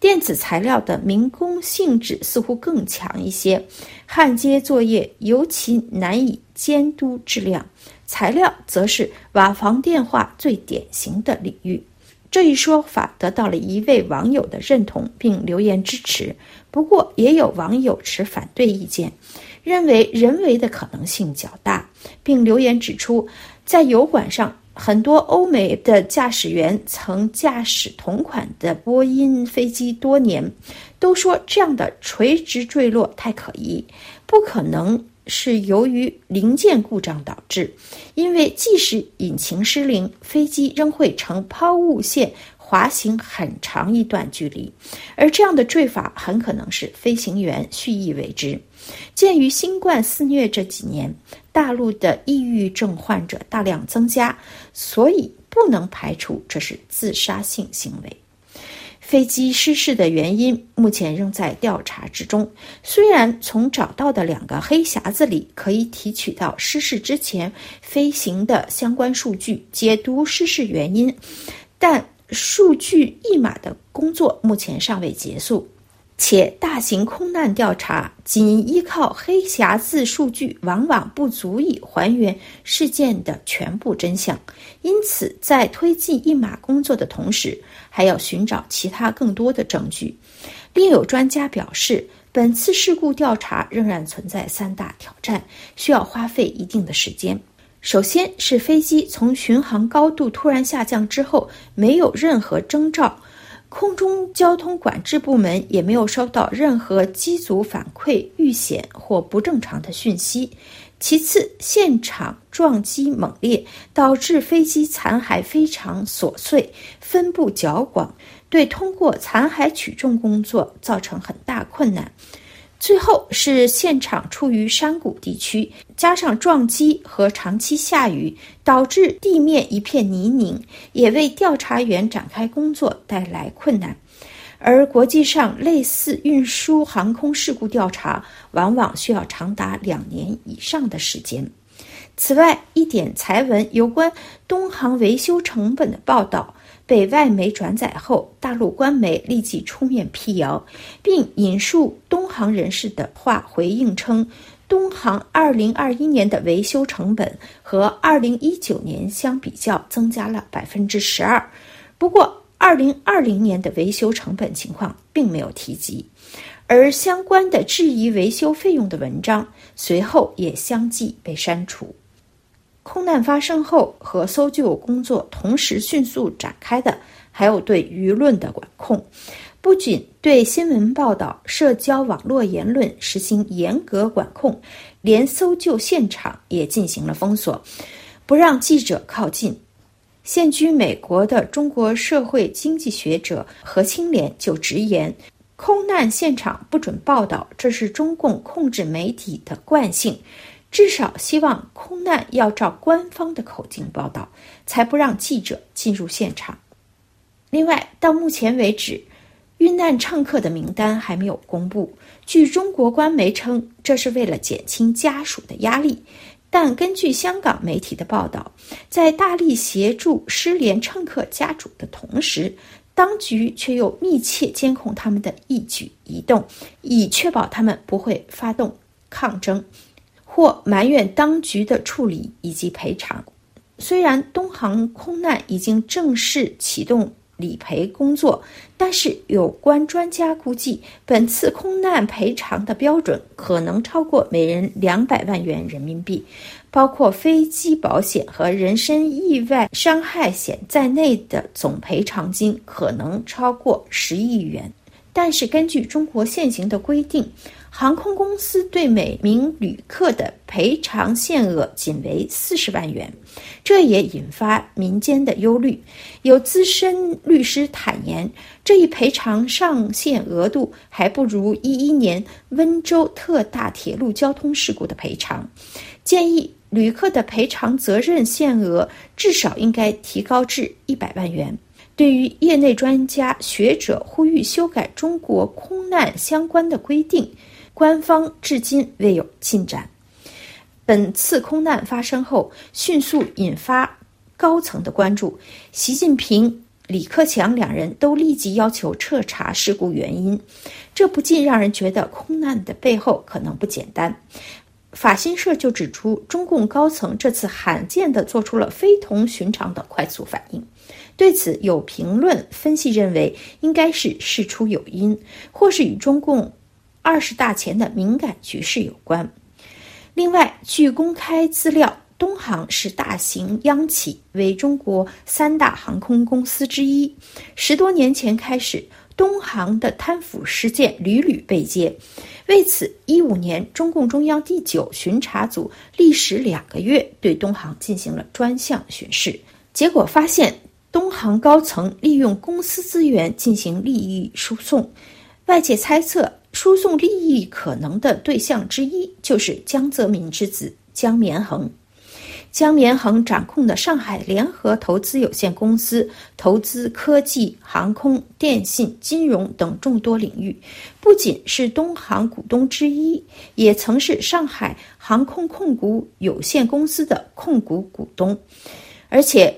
电子材料的民工性质似乎更强一些，焊接作业尤其难以监督质量。材料则是瓦房电话最典型的领域。这一说法得到了一位网友的认同，并留言支持。不过，也有网友持反对意见，认为人为的可能性较大，并留言指出，在油管上，很多欧美的驾驶员曾驾驶同款的波音飞机多年，都说这样的垂直坠落太可疑，不可能。是由于零件故障导致，因为即使引擎失灵，飞机仍会呈抛物线滑行很长一段距离，而这样的坠法很可能是飞行员蓄意为之。鉴于新冠肆虐这几年，大陆的抑郁症患者大量增加，所以不能排除这是自杀性行为。飞机失事的原因目前仍在调查之中。虽然从找到的两个黑匣子里可以提取到失事之前飞行的相关数据，解读失事原因，但数据译码的工作目前尚未结束。且大型空难调查仅依靠黑匣子数据，往往不足以还原事件的全部真相。因此，在推进译码工作的同时，还要寻找其他更多的证据。另有专家表示，本次事故调查仍然存在三大挑战，需要花费一定的时间。首先是飞机从巡航高度突然下降之后，没有任何征兆。空中交通管制部门也没有收到任何机组反馈遇险或不正常的讯息。其次，现场撞击猛烈，导致飞机残骸非常琐碎，分布较广，对通过残骸取重工作造成很大困难。最后是现场处于山谷地区，加上撞击和长期下雨，导致地面一片泥泞，也为调查员展开工作带来困难。而国际上类似运输航空事故调查，往往需要长达两年以上的时间。此外，一点财文有关东航维修成本的报道。被外媒转载后，大陆官媒立即出面辟谣，并引述东航人士的话回应称，东航2021年的维修成本和2019年相比较增加了百分之十二。不过，2020年的维修成本情况并没有提及，而相关的质疑维修费用的文章随后也相继被删除。空难发生后和搜救工作同时迅速展开的，还有对舆论的管控。不仅对新闻报道、社交网络言论实行严格管控，连搜救现场也进行了封锁，不让记者靠近。现居美国的中国社会经济学者何清莲就直言：“空难现场不准报道，这是中共控制媒体的惯性。”至少希望空难要照官方的口径报道，才不让记者进入现场。另外，到目前为止，遇难乘客的名单还没有公布。据中国官媒称，这是为了减轻家属的压力。但根据香港媒体的报道，在大力协助失联乘客家属的同时，当局却又密切监控他们的一举一动，以确保他们不会发动抗争。或埋怨当局的处理以及赔偿。虽然东航空难已经正式启动理赔工作，但是有关专家估计，本次空难赔偿的标准可能超过每人两百万元人民币，包括飞机保险和人身意外伤害险在内的总赔偿金可能超过十亿元。但是，根据中国现行的规定，航空公司对每名旅客的赔偿限额仅为四十万元，这也引发民间的忧虑。有资深律师坦言，这一赔偿上限额度还不如一一年温州特大铁路交通事故的赔偿，建议旅客的赔偿责任限额至少应该提高至一百万元。对于业内专家学者呼吁修改中国空难相关的规定。官方至今未有进展。本次空难发生后，迅速引发高层的关注。习近平、李克强两人都立即要求彻查事故原因，这不禁让人觉得空难的背后可能不简单。法新社就指出，中共高层这次罕见地做出了非同寻常的快速反应。对此，有评论分析认为，应该是事出有因，或是与中共。二十大前的敏感局势有关。另外，据公开资料，东航是大型央企，为中国三大航空公司之一。十多年前开始，东航的贪腐事件屡屡被揭。为此，一五年，中共中央第九巡查组历时两个月对东航进行了专项巡视，结果发现，东航高层利用公司资源进行利益输送。外界猜测。输送利益可能的对象之一就是江泽民之子江绵恒。江绵恒掌控的上海联合投资有限公司投资科技、航空、电信、金融等众多领域，不仅是东航股东之一，也曾是上海航空控股有限公司的控股股东，而且。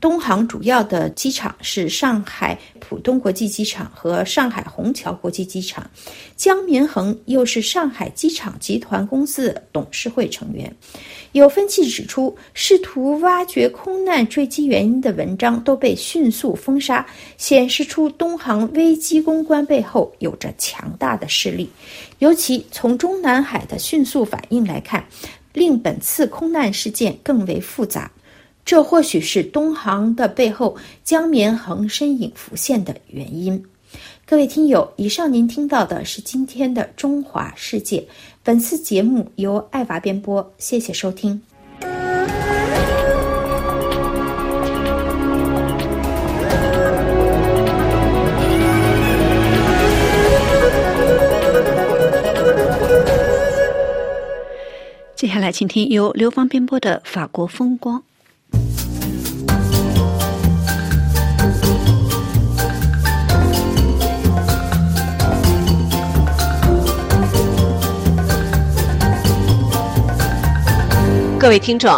东航主要的机场是上海浦东国际机场和上海虹桥国际机场，江民恒又是上海机场集团公司的董事会成员。有分析指出，试图挖掘空难坠机原因的文章都被迅速封杀，显示出东航危机公关背后有着强大的势力。尤其从中南海的迅速反应来看，令本次空难事件更为复杂。这或许是东航的背后江绵恒身影浮现的原因。各位听友，以上您听到的是今天的《中华世界》，本次节目由爱娃编播，谢谢收听。接下来，请听由刘芳编播的《法国风光》。各位听众，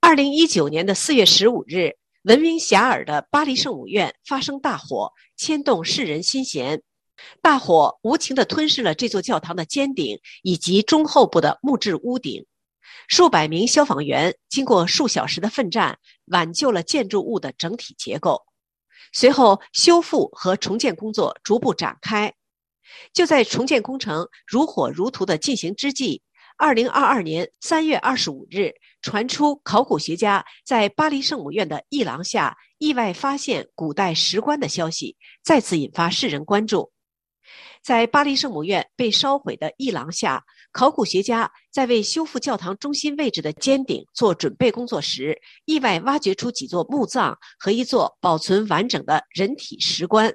二零一九年的四月十五日，闻名遐迩的巴黎圣母院发生大火，牵动世人心弦。大火无情地吞噬了这座教堂的尖顶以及中后部的木质屋顶。数百名消防员经过数小时的奋战，挽救了建筑物的整体结构。随后，修复和重建工作逐步展开。就在重建工程如火如荼地进行之际，二零二二年三月二十五日，传出考古学家在巴黎圣母院的一廊下意外发现古代石棺的消息，再次引发世人关注。在巴黎圣母院被烧毁的一廊下，考古学家在为修复教堂中心位置的尖顶做准备工作时，意外挖掘出几座墓葬和一座保存完整的人体石棺，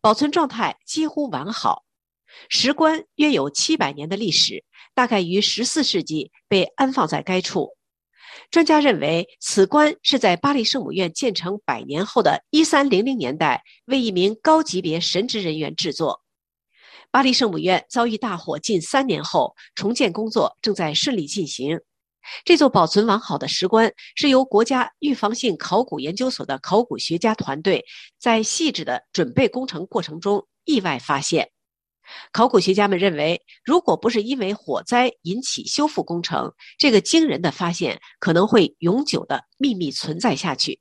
保存状态几乎完好。石棺约有七百年的历史。大概于十四世纪被安放在该处。专家认为，此棺是在巴黎圣母院建成百年后的一三零零年代为一名高级别神职人员制作。巴黎圣母院遭遇大火近三年后，重建工作正在顺利进行。这座保存完好的石棺是由国家预防性考古研究所的考古学家团队在细致的准备工程过程中意外发现。考古学家们认为，如果不是因为火灾引起修复工程，这个惊人的发现可能会永久的秘密存在下去。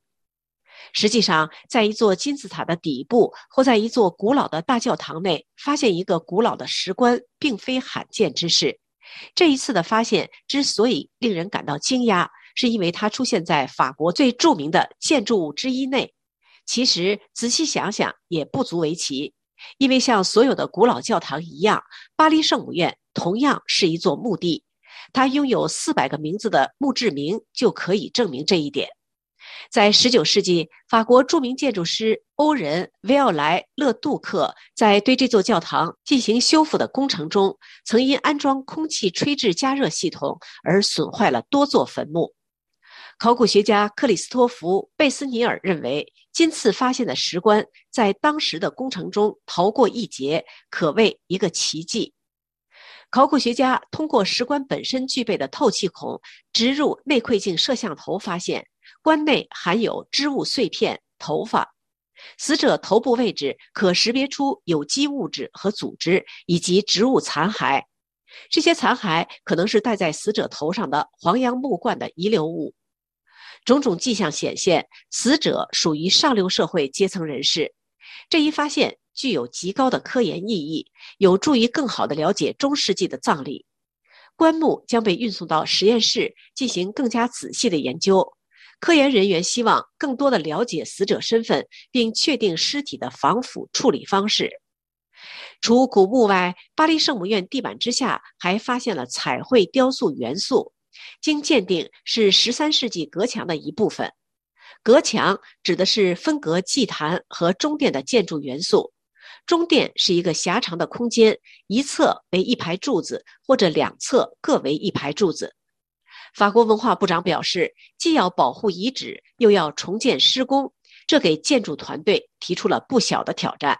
实际上，在一座金字塔的底部，或在一座古老的大教堂内发现一个古老的石棺，并非罕见之事。这一次的发现之所以令人感到惊讶，是因为它出现在法国最著名的建筑物之一内。其实，仔细想想也不足为奇。因为像所有的古老教堂一样，巴黎圣母院同样是一座墓地，它拥有四百个名字的墓志铭就可以证明这一点。在19世纪，法国著名建筑师欧仁·维奥莱勒杜克在对这座教堂进行修复的工程中，曾因安装空气吹制加热系统而损坏了多座坟墓。考古学家克里斯托弗·贝斯尼尔认为，今次发现的石棺在当时的工程中逃过一劫，可谓一个奇迹。考古学家通过石棺本身具备的透气孔植入内窥镜摄像头，发现棺内含有织物碎片、头发，死者头部位置可识别出有机物质和组织以及植物残骸，这些残骸可能是戴在死者头上的黄杨木冠的遗留物。种种迹象显现，死者属于上流社会阶层人士。这一发现具有极高的科研意义，有助于更好地了解中世纪的葬礼。棺木将被运送到实验室进行更加仔细的研究。科研人员希望更多地了解死者身份，并确定尸体的防腐处理方式。除古墓外，巴黎圣母院地板之下还发现了彩绘雕塑元素。经鉴定是十三世纪隔墙的一部分。隔墙指的是分隔祭坛和中殿的建筑元素。中殿是一个狭长的空间，一侧为一排柱子，或者两侧各为一排柱子。法国文化部长表示，既要保护遗址，又要重建施工，这给建筑团队提出了不小的挑战。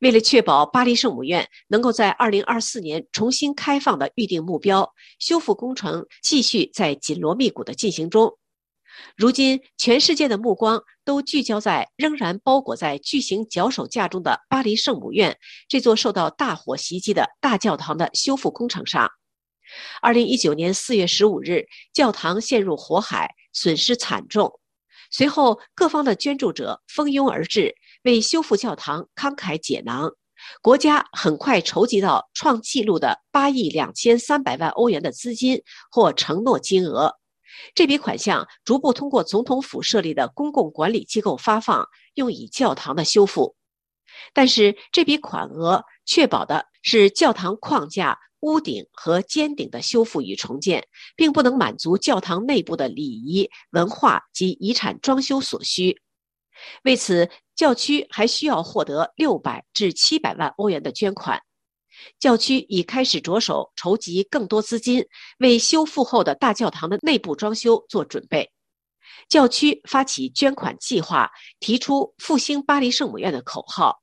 为了确保巴黎圣母院能够在2024年重新开放的预定目标，修复工程继续在紧锣密鼓的进行中。如今，全世界的目光都聚焦在仍然包裹在巨型脚手架中的巴黎圣母院这座受到大火袭击的大教堂的修复工程上。2019年4月15日，教堂陷入火海，损失惨重。随后，各方的捐助者蜂拥而至。为修复教堂慷慨解囊，国家很快筹集到创纪录的八亿两千三百万欧元的资金或承诺金额。这笔款项逐步通过总统府设立的公共管理机构发放，用以教堂的修复。但是，这笔款额确保的是教堂框架、屋顶和尖顶的修复与重建，并不能满足教堂内部的礼仪、文化及遗产装修所需。为此，教区还需要获得六百至七百万欧元的捐款。教区已开始着手筹集更多资金，为修复后的大教堂的内部装修做准备。教区发起捐款计划，提出“复兴巴黎圣母院”的口号。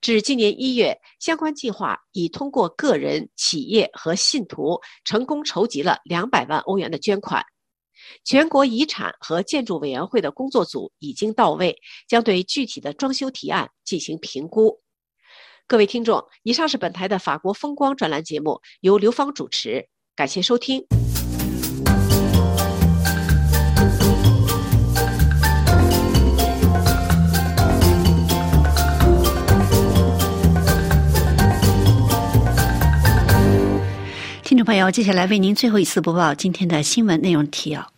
至今年一月，相关计划已通过个人、企业和信徒成功筹集了两百万欧元的捐款。全国遗产和建筑委员会的工作组已经到位，将对具体的装修提案进行评估。各位听众，以上是本台的法国风光专栏节目，由刘芳主持，感谢收听。听众朋友，接下来为您最后一次播报今天的新闻内容提要。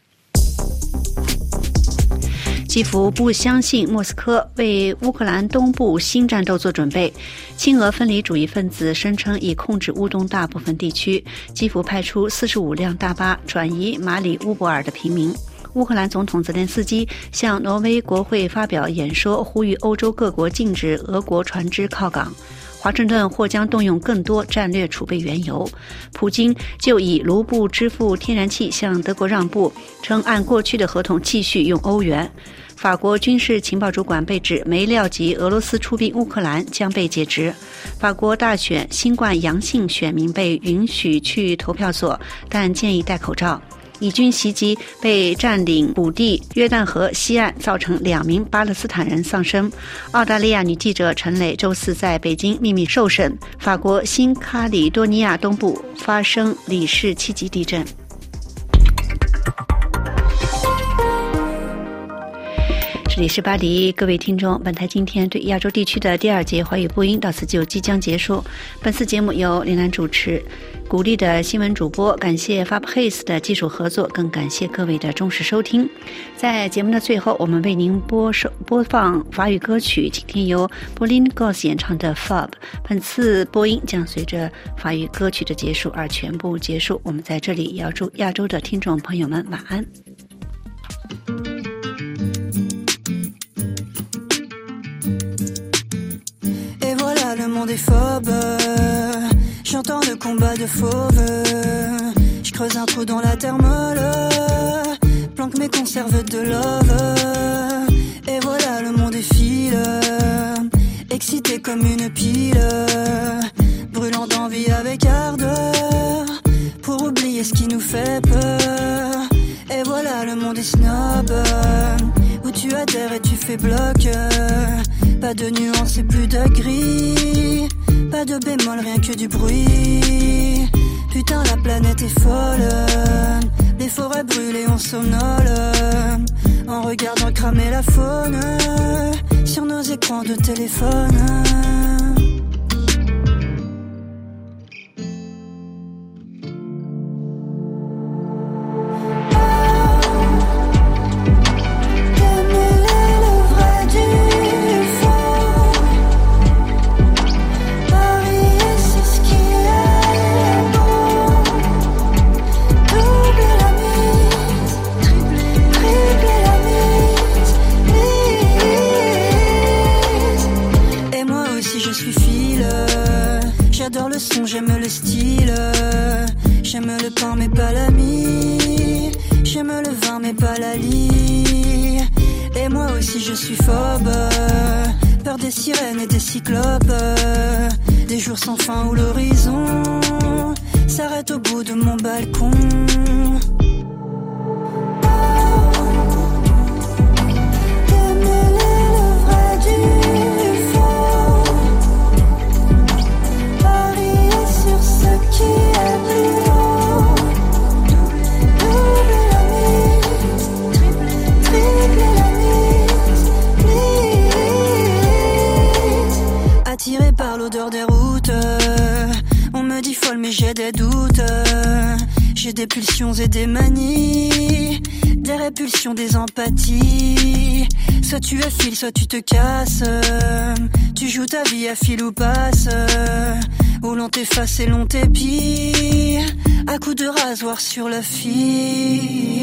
基辅不相信莫斯科为乌克兰东部新战斗做准备。亲俄分离主义分子声称已控制乌东大部分地区。基辅派出四十五辆大巴转移马里乌波尔的平民。乌克兰总统泽连斯基向挪威国会发表演说，呼吁欧洲各国禁止俄国船只靠港。华盛顿或将动用更多战略储备原油。普京就以卢布支付天然气向德国让步，称按过去的合同继续用欧元。法国军事情报主管被指没料及俄罗斯出兵乌克兰将被解职。法国大选新冠阳性选民被允许去投票所，但建议戴口罩。以军袭击被占领古地约旦河西岸，造成两名巴勒斯坦人丧生。澳大利亚女记者陈磊周四在北京秘密受审。法国新卡里多尼亚东部发生里氏七级地震。这里是巴黎，各位听众，本台今天对亚洲地区的第二节华语播音到此就即将结束。本次节目由林兰主持，鼓励的新闻主播，感谢 Fab Hayes 的技术合作，更感谢各位的忠实收听。在节目的最后，我们为您播收播放法语歌曲，今天由 b o l i n Goss 演唱的 Fab。本次播音将随着法语歌曲的结束而全部结束。我们在这里也要祝亚洲的听众朋友们晚安。des phobes. J'entends le combat de fauves. Je creuse un trou dans la terre molle. Planque mes conserves de love. Et voilà, le monde défile. Excité comme une pile. Brûlant d'envie avec ardeur. Pour oublier ce qui nous fait peur. Et voilà, le monde est snob. Où tu adhères et tu fais bloc. Pas de nuances et plus de gris. Pas de bémol, rien que du bruit. Putain, la planète est folle. Les forêts brûlées, on somnole. En regardant cramer la faune. Sur nos écrans de téléphone. le style. J'aime le pain mais pas l'ami. J'aime le vin mais pas la lie. Et moi aussi je suis phobe. Peur des sirènes et des cyclopes. Des jours sans fin où l'horizon s'arrête au bout de mon balcon. Des pulsions et des manies, des répulsions, des empathies. Soit tu affiles, soit tu te casses. Tu joues ta vie à fil ou passe. Où l'on t'efface et l'on t'épie. À coups de rasoir sur le fil.